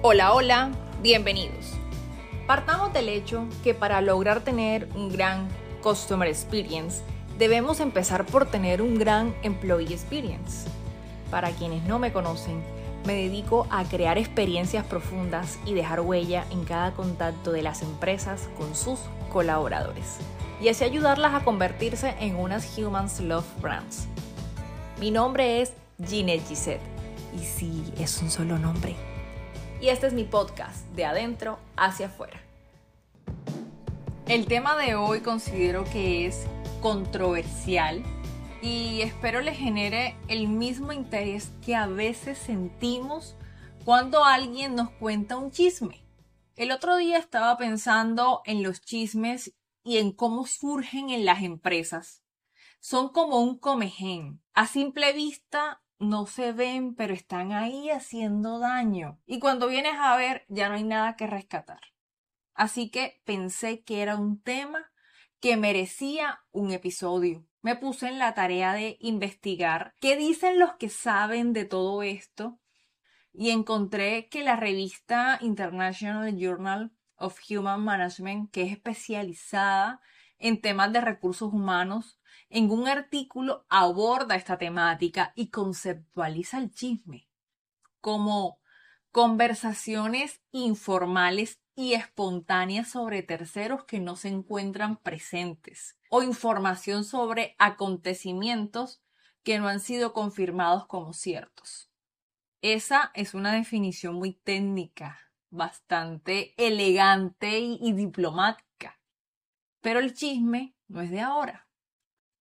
Hola, hola, bienvenidos. Partamos del hecho que para lograr tener un gran Customer Experience, debemos empezar por tener un gran Employee Experience. Para quienes no me conocen, me dedico a crear experiencias profundas y dejar huella en cada contacto de las empresas con sus colaboradores y así ayudarlas a convertirse en unas Humans Love Brands. Mi nombre es Ginette Gisette y sí, es un solo nombre y este es mi podcast, de adentro hacia afuera. El tema de hoy considero que es controversial y espero le genere el mismo interés que a veces sentimos cuando alguien nos cuenta un chisme. El otro día estaba pensando en los chismes y en cómo surgen en las empresas. Son como un comején. A simple vista no se ven, pero están ahí haciendo daño. Y cuando vienes a ver, ya no hay nada que rescatar. Así que pensé que era un tema que merecía un episodio. Me puse en la tarea de investigar qué dicen los que saben de todo esto y encontré que la revista International Journal of Human Management, que es especializada en temas de recursos humanos, en un artículo aborda esta temática y conceptualiza el chisme como conversaciones informales y espontáneas sobre terceros que no se encuentran presentes o información sobre acontecimientos que no han sido confirmados como ciertos. Esa es una definición muy técnica, bastante elegante y, y diplomática. Pero el chisme no es de ahora.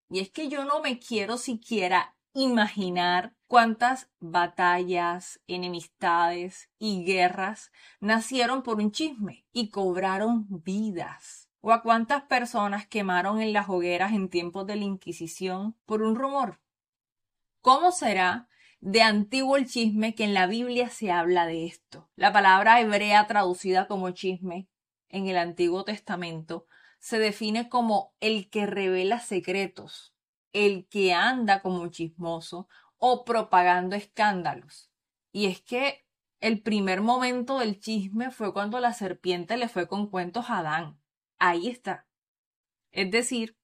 Y es que yo no me quiero siquiera imaginar cuántas batallas, enemistades y guerras nacieron por un chisme y cobraron vidas. O a cuántas personas quemaron en las hogueras en tiempos de la Inquisición por un rumor. ¿Cómo será de antiguo el chisme que en la Biblia se habla de esto? La palabra hebrea traducida como chisme en el Antiguo Testamento se define como el que revela secretos, el que anda como chismoso o propagando escándalos. Y es que el primer momento del chisme fue cuando la serpiente le fue con cuentos a Adán. Ahí está. Es decir,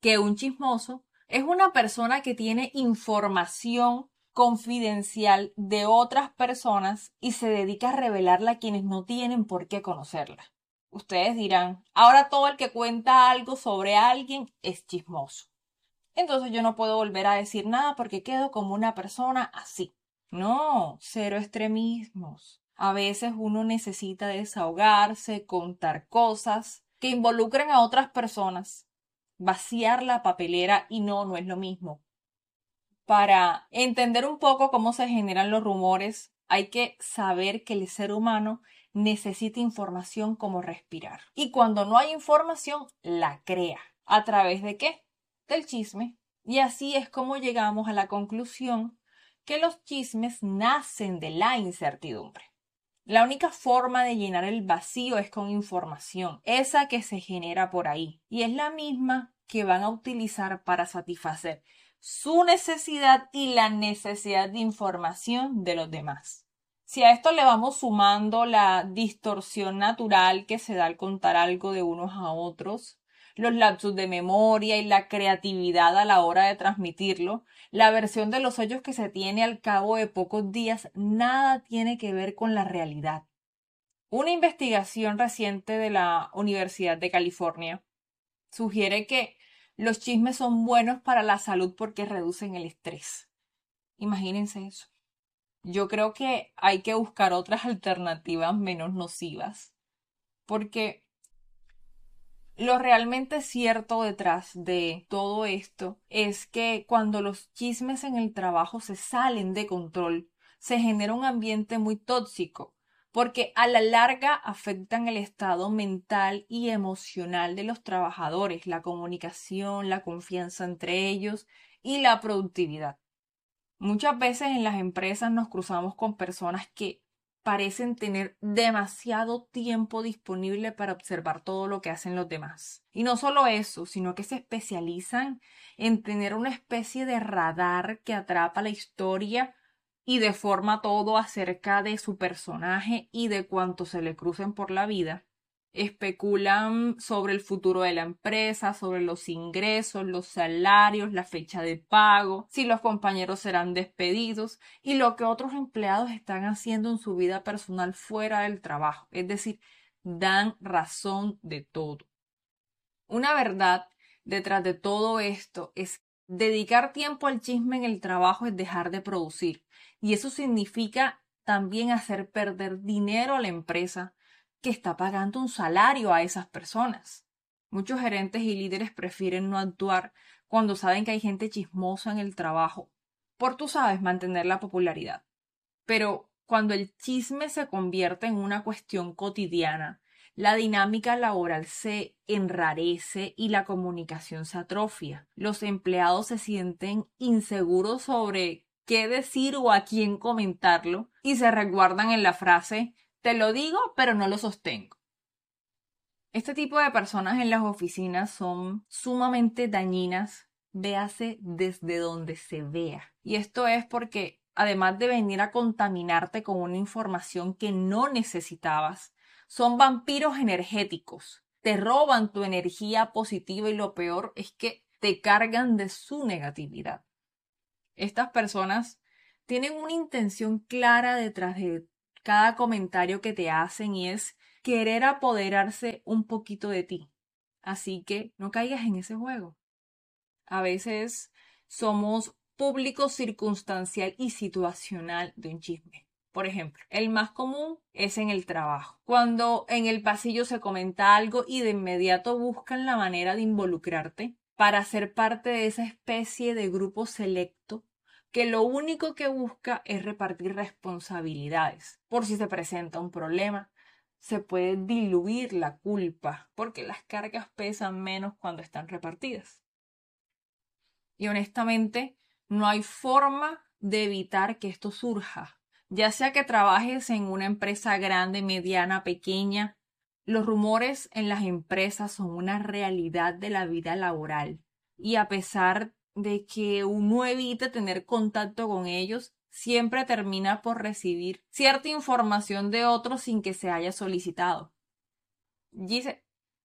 que un chismoso es una persona que tiene información confidencial de otras personas y se dedica a revelarla a quienes no tienen por qué conocerla. Ustedes dirán, ahora todo el que cuenta algo sobre alguien es chismoso. Entonces yo no puedo volver a decir nada porque quedo como una persona así. No, cero extremismos. A veces uno necesita desahogarse, contar cosas que involucren a otras personas, vaciar la papelera y no, no es lo mismo. Para entender un poco cómo se generan los rumores, hay que saber que el ser humano necesita información como respirar. Y cuando no hay información, la crea. ¿A través de qué? Del chisme. Y así es como llegamos a la conclusión que los chismes nacen de la incertidumbre. La única forma de llenar el vacío es con información, esa que se genera por ahí, y es la misma que van a utilizar para satisfacer su necesidad y la necesidad de información de los demás. Si a esto le vamos sumando la distorsión natural que se da al contar algo de unos a otros, los lapsus de memoria y la creatividad a la hora de transmitirlo, la versión de los hechos que se tiene al cabo de pocos días nada tiene que ver con la realidad. Una investigación reciente de la Universidad de California sugiere que los chismes son buenos para la salud porque reducen el estrés. Imagínense eso yo creo que hay que buscar otras alternativas menos nocivas. Porque lo realmente cierto detrás de todo esto es que cuando los chismes en el trabajo se salen de control, se genera un ambiente muy tóxico, porque a la larga afectan el estado mental y emocional de los trabajadores, la comunicación, la confianza entre ellos y la productividad. Muchas veces en las empresas nos cruzamos con personas que parecen tener demasiado tiempo disponible para observar todo lo que hacen los demás. Y no solo eso, sino que se especializan en tener una especie de radar que atrapa la historia y deforma todo acerca de su personaje y de cuanto se le crucen por la vida. Especulan sobre el futuro de la empresa, sobre los ingresos, los salarios, la fecha de pago, si los compañeros serán despedidos y lo que otros empleados están haciendo en su vida personal fuera del trabajo. Es decir, dan razón de todo. Una verdad detrás de todo esto es dedicar tiempo al chisme en el trabajo es dejar de producir. Y eso significa también hacer perder dinero a la empresa que está pagando un salario a esas personas. Muchos gerentes y líderes prefieren no actuar cuando saben que hay gente chismosa en el trabajo, por tú sabes mantener la popularidad. Pero cuando el chisme se convierte en una cuestión cotidiana, la dinámica laboral se enrarece y la comunicación se atrofia. Los empleados se sienten inseguros sobre qué decir o a quién comentarlo y se resguardan en la frase te lo digo, pero no lo sostengo. Este tipo de personas en las oficinas son sumamente dañinas, véase desde donde se vea. Y esto es porque, además de venir a contaminarte con una información que no necesitabas, son vampiros energéticos. Te roban tu energía positiva y lo peor es que te cargan de su negatividad. Estas personas tienen una intención clara detrás de cada comentario que te hacen y es querer apoderarse un poquito de ti. Así que no caigas en ese juego. A veces somos público circunstancial y situacional de un chisme. Por ejemplo, el más común es en el trabajo. Cuando en el pasillo se comenta algo y de inmediato buscan la manera de involucrarte para ser parte de esa especie de grupo selecto que lo único que busca es repartir responsabilidades. Por si se presenta un problema, se puede diluir la culpa porque las cargas pesan menos cuando están repartidas. Y honestamente, no hay forma de evitar que esto surja ya sea que trabajes en una empresa grande, mediana, pequeña, los rumores en las empresas son una realidad de la vida laboral. Y a pesar de que uno evite tener contacto con ellos, siempre termina por recibir cierta información de otros sin que se haya solicitado. Dice,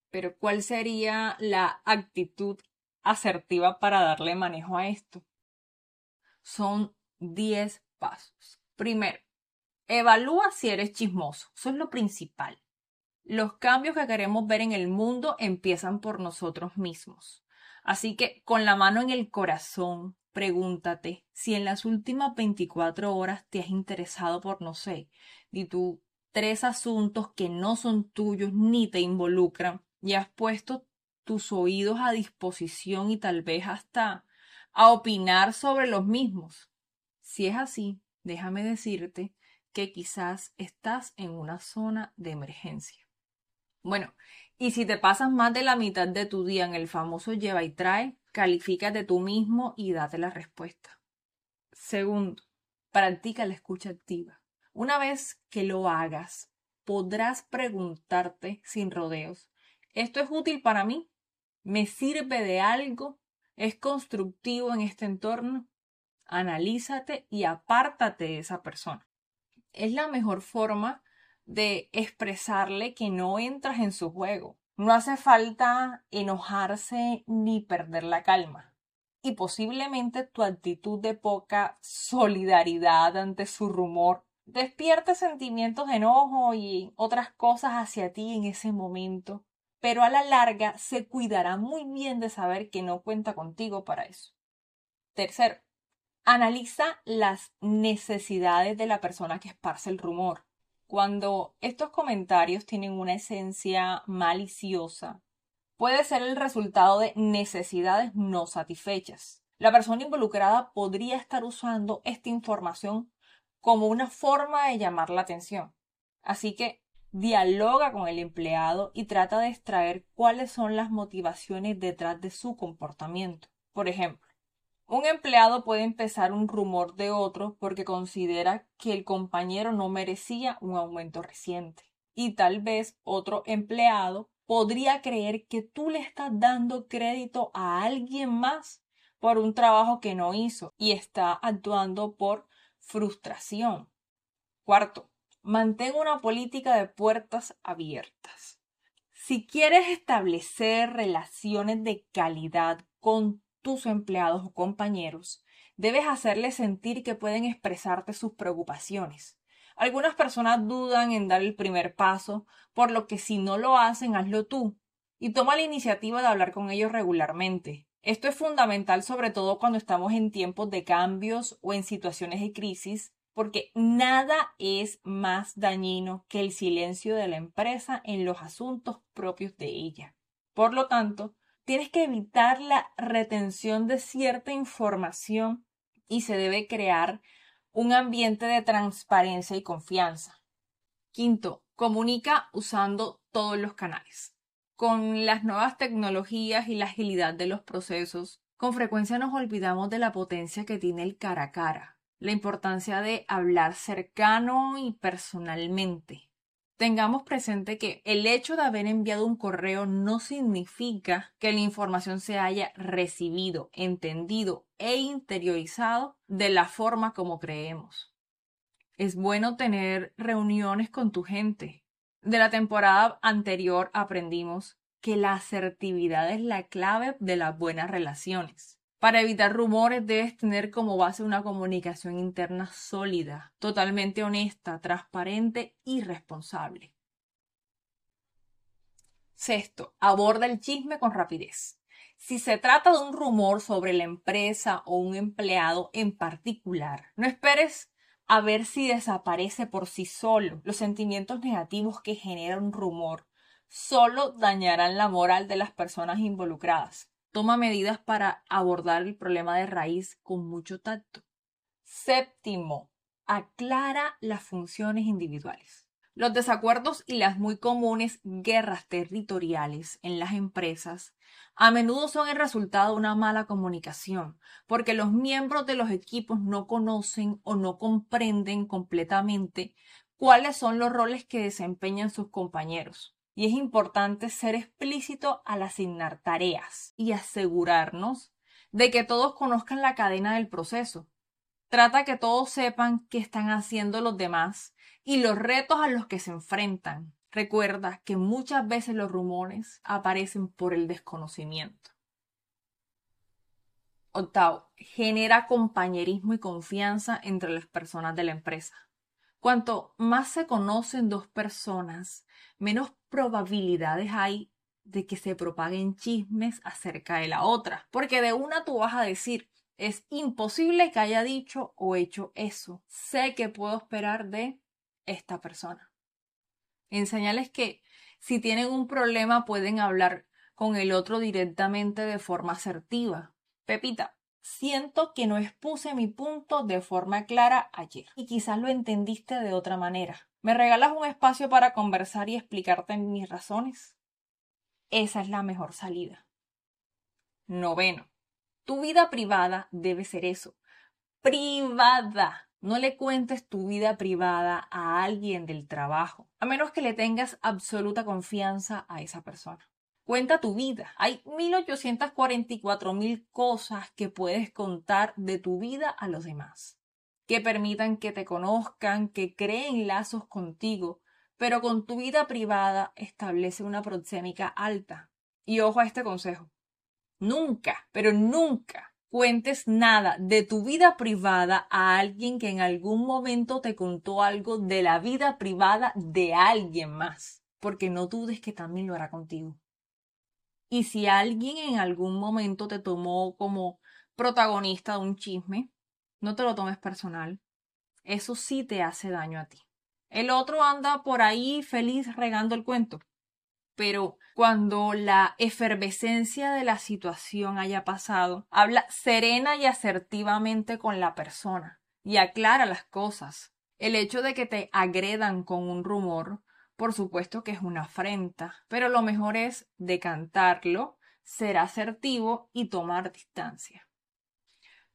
pero ¿cuál sería la actitud asertiva para darle manejo a esto? Son 10 pasos. Primero, evalúa si eres chismoso. Eso es lo principal. Los cambios que queremos ver en el mundo empiezan por nosotros mismos. Así que con la mano en el corazón, pregúntate si en las últimas 24 horas te has interesado por, no sé, ni tú tres asuntos que no son tuyos ni te involucran y has puesto tus oídos a disposición y tal vez hasta a opinar sobre los mismos. Si es así, déjame decirte que quizás estás en una zona de emergencia. Bueno, y si te pasas más de la mitad de tu día en el famoso lleva y trae, califícate tú mismo y date la respuesta. Segundo, practica la escucha activa. Una vez que lo hagas, podrás preguntarte sin rodeos, ¿esto es útil para mí? ¿Me sirve de algo? ¿Es constructivo en este entorno? analízate y apártate de esa persona. Es la mejor forma de expresarle que no entras en su juego. No hace falta enojarse ni perder la calma. Y posiblemente tu actitud de poca solidaridad ante su rumor despierte sentimientos de enojo y otras cosas hacia ti en ese momento, pero a la larga se cuidará muy bien de saber que no cuenta contigo para eso. Tercero, Analiza las necesidades de la persona que esparce el rumor. Cuando estos comentarios tienen una esencia maliciosa, puede ser el resultado de necesidades no satisfechas. La persona involucrada podría estar usando esta información como una forma de llamar la atención. Así que dialoga con el empleado y trata de extraer cuáles son las motivaciones detrás de su comportamiento. Por ejemplo, un empleado puede empezar un rumor de otro porque considera que el compañero no merecía un aumento reciente. Y tal vez otro empleado podría creer que tú le estás dando crédito a alguien más por un trabajo que no hizo y está actuando por frustración. Cuarto, mantén una política de puertas abiertas. Si quieres establecer relaciones de calidad con tus empleados o compañeros, debes hacerles sentir que pueden expresarte sus preocupaciones. Algunas personas dudan en dar el primer paso, por lo que si no lo hacen, hazlo tú y toma la iniciativa de hablar con ellos regularmente. Esto es fundamental sobre todo cuando estamos en tiempos de cambios o en situaciones de crisis, porque nada es más dañino que el silencio de la empresa en los asuntos propios de ella. Por lo tanto, tienes que evitar la retención de cierta información y se debe crear un ambiente de transparencia y confianza. Quinto, comunica usando todos los canales. Con las nuevas tecnologías y la agilidad de los procesos, con frecuencia nos olvidamos de la potencia que tiene el cara a cara, la importancia de hablar cercano y personalmente, tengamos presente que el hecho de haber enviado un correo no significa que la información se haya recibido, entendido e interiorizado de la forma como creemos. Es bueno tener reuniones con tu gente. De la temporada anterior aprendimos que la asertividad es la clave de las buenas relaciones. Para evitar rumores debes tener como base una comunicación interna sólida, totalmente honesta, transparente y responsable. Sexto, aborda el chisme con rapidez. Si se trata de un rumor sobre la empresa o un empleado en particular, no esperes a ver si desaparece por sí solo. Los sentimientos negativos que genera un rumor solo dañarán la moral de las personas involucradas. Toma medidas para abordar el problema de raíz con mucho tacto. Séptimo, aclara las funciones individuales. Los desacuerdos y las muy comunes guerras territoriales en las empresas a menudo son el resultado de una mala comunicación, porque los miembros de los equipos no conocen o no comprenden completamente cuáles son los roles que desempeñan sus compañeros y es importante ser explícito al asignar tareas y asegurarnos de que todos conozcan la cadena del proceso. Trata que todos sepan qué están haciendo los demás y los retos a los que se enfrentan. Recuerda que muchas veces los rumores aparecen por el desconocimiento. Octavo, genera compañerismo y confianza entre las personas de la empresa. Cuanto más se conocen dos personas, menos probabilidades hay de que se propaguen chismes acerca de la otra. Porque de una tú vas a decir, es imposible que haya dicho o hecho eso. Sé que puedo esperar de esta persona. Enseñales que si tienen un problema pueden hablar con el otro directamente de forma asertiva. Pepita, Siento que no expuse mi punto de forma clara ayer y quizás lo entendiste de otra manera. ¿Me regalas un espacio para conversar y explicarte mis razones? Esa es la mejor salida. Noveno. Tu vida privada debe ser eso. Privada. No le cuentes tu vida privada a alguien del trabajo, a menos que le tengas absoluta confianza a esa persona. Cuenta tu vida. Hay 1844 mil cosas que puedes contar de tu vida a los demás, que permitan que te conozcan, que creen lazos contigo, pero con tu vida privada establece una proxémica alta. Y ojo a este consejo. Nunca, pero nunca cuentes nada de tu vida privada a alguien que en algún momento te contó algo de la vida privada de alguien más, porque no dudes que también lo hará contigo. Y si alguien en algún momento te tomó como protagonista de un chisme, no te lo tomes personal. Eso sí te hace daño a ti. El otro anda por ahí feliz regando el cuento. Pero cuando la efervescencia de la situación haya pasado, habla serena y asertivamente con la persona y aclara las cosas. El hecho de que te agredan con un rumor por supuesto que es una afrenta, pero lo mejor es decantarlo, ser asertivo y tomar distancia.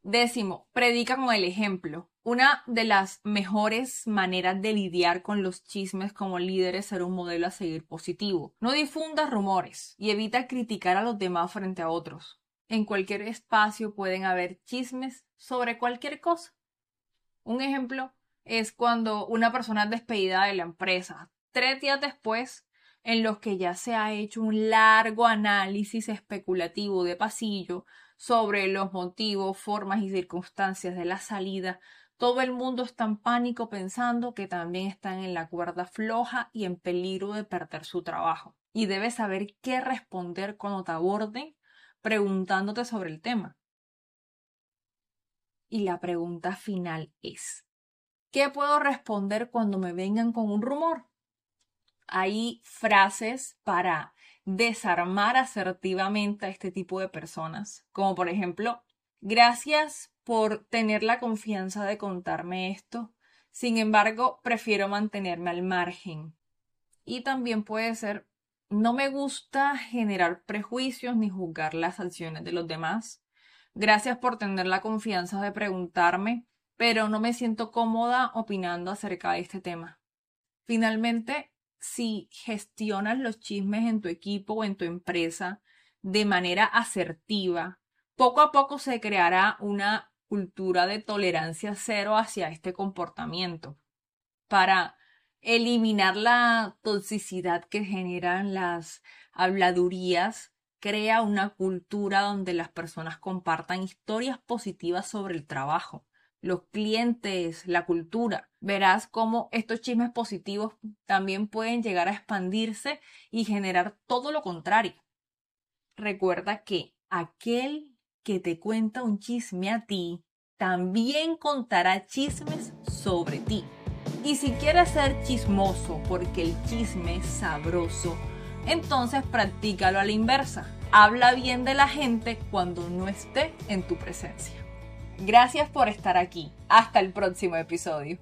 Décimo, predica con el ejemplo. Una de las mejores maneras de lidiar con los chismes como líder es ser un modelo a seguir positivo. No difundas rumores y evita criticar a los demás frente a otros. En cualquier espacio pueden haber chismes sobre cualquier cosa. Un ejemplo es cuando una persona es despedida de la empresa. Tres días después, en los que ya se ha hecho un largo análisis especulativo de pasillo sobre los motivos, formas y circunstancias de la salida, todo el mundo está en pánico pensando que también están en la cuerda floja y en peligro de perder su trabajo. Y debes saber qué responder cuando te aborden preguntándote sobre el tema. Y la pregunta final es, ¿qué puedo responder cuando me vengan con un rumor? Hay frases para desarmar asertivamente a este tipo de personas, como por ejemplo, gracias por tener la confianza de contarme esto, sin embargo, prefiero mantenerme al margen. Y también puede ser, no me gusta generar prejuicios ni juzgar las acciones de los demás. Gracias por tener la confianza de preguntarme, pero no me siento cómoda opinando acerca de este tema. Finalmente, si gestionas los chismes en tu equipo o en tu empresa de manera asertiva, poco a poco se creará una cultura de tolerancia cero hacia este comportamiento. Para eliminar la toxicidad que generan las habladurías crea una cultura donde las personas compartan historias positivas sobre el trabajo los clientes, la cultura. Verás cómo estos chismes positivos también pueden llegar a expandirse y generar todo lo contrario. Recuerda que aquel que te cuenta un chisme a ti, también contará chismes sobre ti. Y si quieres ser chismoso porque el chisme es sabroso, entonces practícalo a la inversa. Habla bien de la gente cuando no esté en tu presencia. Gracias por estar aquí. Hasta el próximo episodio.